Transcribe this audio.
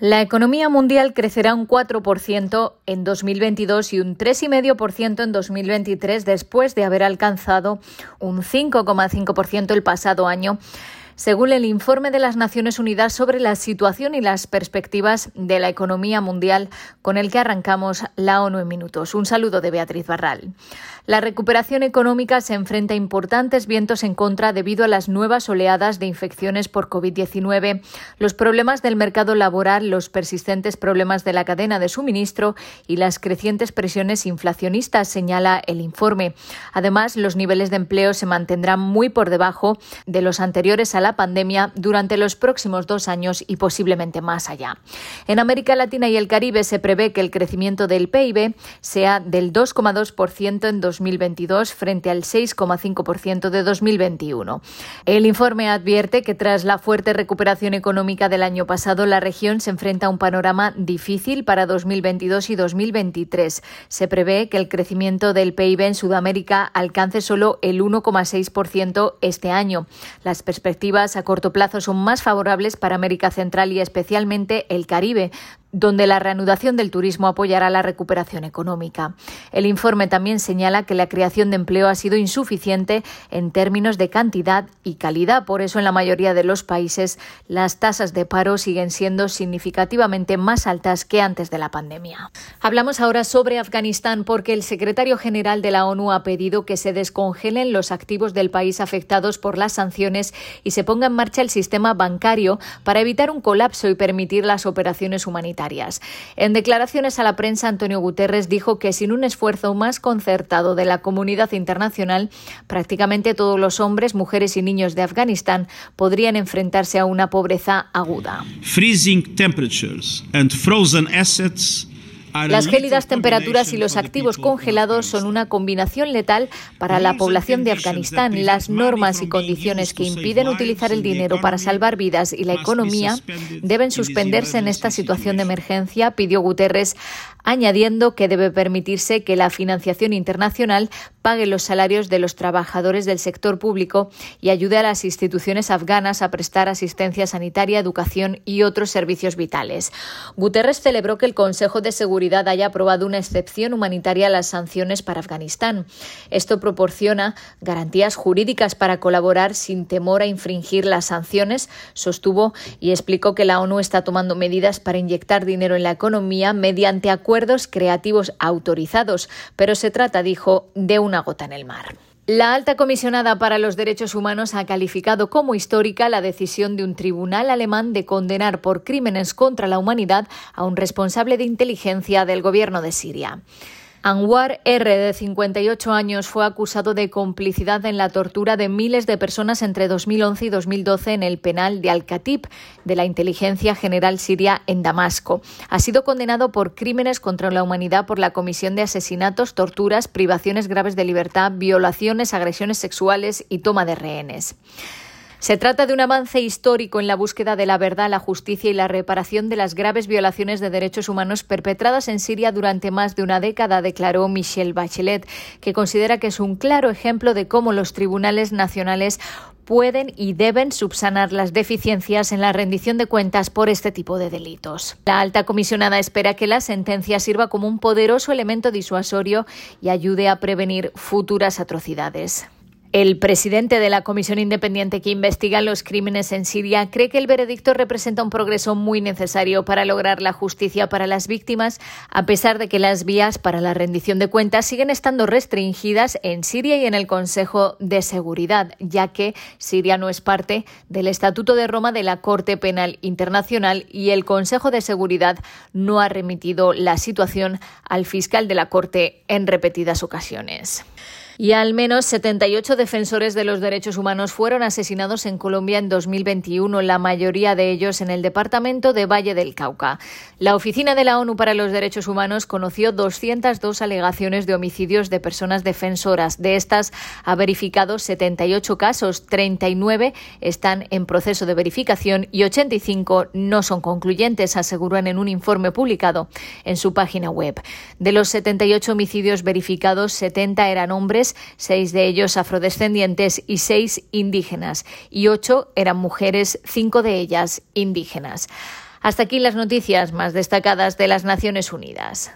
La economía mundial crecerá un 4% en 2022 y un 3,5% en 2023 después de haber alcanzado un 5,5% el pasado año según el informe de las Naciones Unidas sobre la situación y las perspectivas de la economía mundial con el que arrancamos la ONU en minutos. Un saludo de Beatriz Barral. La recuperación económica se enfrenta a importantes vientos en contra debido a las nuevas oleadas de infecciones por COVID-19, los problemas del mercado laboral, los persistentes problemas de la cadena de suministro y las crecientes presiones inflacionistas, señala el informe. Además, los niveles de empleo se mantendrán muy por debajo de los anteriores a la pandemia durante los próximos dos años y posiblemente más allá. En América Latina y el Caribe se prevé que el crecimiento del PIB sea del 2,2% en 2022 frente al 6,5% de 2021. El informe advierte que tras la fuerte recuperación económica del año pasado, la región se enfrenta a un panorama difícil para 2022 y 2023. Se prevé que el crecimiento del PIB en Sudamérica alcance solo el 1,6% este año. Las perspectivas a corto plazo son más favorables para América Central y especialmente el Caribe, donde la reanudación del turismo apoyará la recuperación económica. El informe también señala que la creación de empleo ha sido insuficiente en términos de cantidad y calidad. Por eso, en la mayoría de los países, las tasas de paro siguen siendo significativamente más altas que antes de la pandemia. Hablamos ahora sobre Afganistán porque el secretario general de la ONU ha pedido que se descongelen los activos del país afectados por las sanciones y se ponga en marcha el sistema bancario para evitar un colapso y permitir las operaciones humanitarias. En declaraciones a la prensa, Antonio Guterres dijo que sin un esfuerzo más concertado de la comunidad internacional, prácticamente todos los hombres, mujeres y niños de Afganistán podrían enfrentarse a una pobreza aguda. Freezing temperatures and frozen assets las gélidas temperaturas y los activos congelados son una combinación letal para la población de Afganistán. Las normas y condiciones que impiden utilizar el dinero para salvar vidas y la economía deben suspenderse en esta situación de emergencia, pidió Guterres, añadiendo que debe permitirse que la financiación internacional pague los salarios de los trabajadores del sector público y ayude a las instituciones afganas a prestar asistencia sanitaria, educación y otros servicios vitales. Guterres celebró que el Consejo de Seguridad haya aprobado una excepción humanitaria a las sanciones para Afganistán. Esto proporciona garantías jurídicas para colaborar sin temor a infringir las sanciones, sostuvo y explicó que la ONU está tomando medidas para inyectar dinero en la economía mediante acuerdos creativos autorizados, pero se trata, dijo, de una en el mar. La alta comisionada para los derechos humanos ha calificado como histórica la decisión de un tribunal alemán de condenar por crímenes contra la humanidad a un responsable de inteligencia del gobierno de Siria. Anwar R., de 58 años, fue acusado de complicidad en la tortura de miles de personas entre 2011 y 2012 en el penal de Al-Khatib de la Inteligencia General Siria en Damasco. Ha sido condenado por crímenes contra la humanidad por la comisión de asesinatos, torturas, privaciones graves de libertad, violaciones, agresiones sexuales y toma de rehenes. Se trata de un avance histórico en la búsqueda de la verdad, la justicia y la reparación de las graves violaciones de derechos humanos perpetradas en Siria durante más de una década, declaró Michelle Bachelet, que considera que es un claro ejemplo de cómo los tribunales nacionales pueden y deben subsanar las deficiencias en la rendición de cuentas por este tipo de delitos. La alta comisionada espera que la sentencia sirva como un poderoso elemento disuasorio y ayude a prevenir futuras atrocidades. El presidente de la comisión independiente que investiga los crímenes en Siria cree que el veredicto representa un progreso muy necesario para lograr la justicia para las víctimas, a pesar de que las vías para la rendición de cuentas siguen estando restringidas en Siria y en el Consejo de Seguridad, ya que Siria no es parte del Estatuto de Roma de la Corte Penal Internacional y el Consejo de Seguridad no ha remitido la situación al fiscal de la Corte en repetidas ocasiones y al menos 78 defensores de los derechos humanos fueron asesinados en Colombia en 2021, la mayoría de ellos en el departamento de Valle del Cauca. La Oficina de la ONU para los Derechos Humanos conoció 202 alegaciones de homicidios de personas defensoras. De estas ha verificado 78 casos, 39 están en proceso de verificación y 85 no son concluyentes, aseguran en un informe publicado en su página web. De los 78 homicidios verificados, 70 eran seis de ellos afrodescendientes y seis indígenas, y ocho eran mujeres, cinco de ellas indígenas. Hasta aquí las noticias más destacadas de las Naciones Unidas.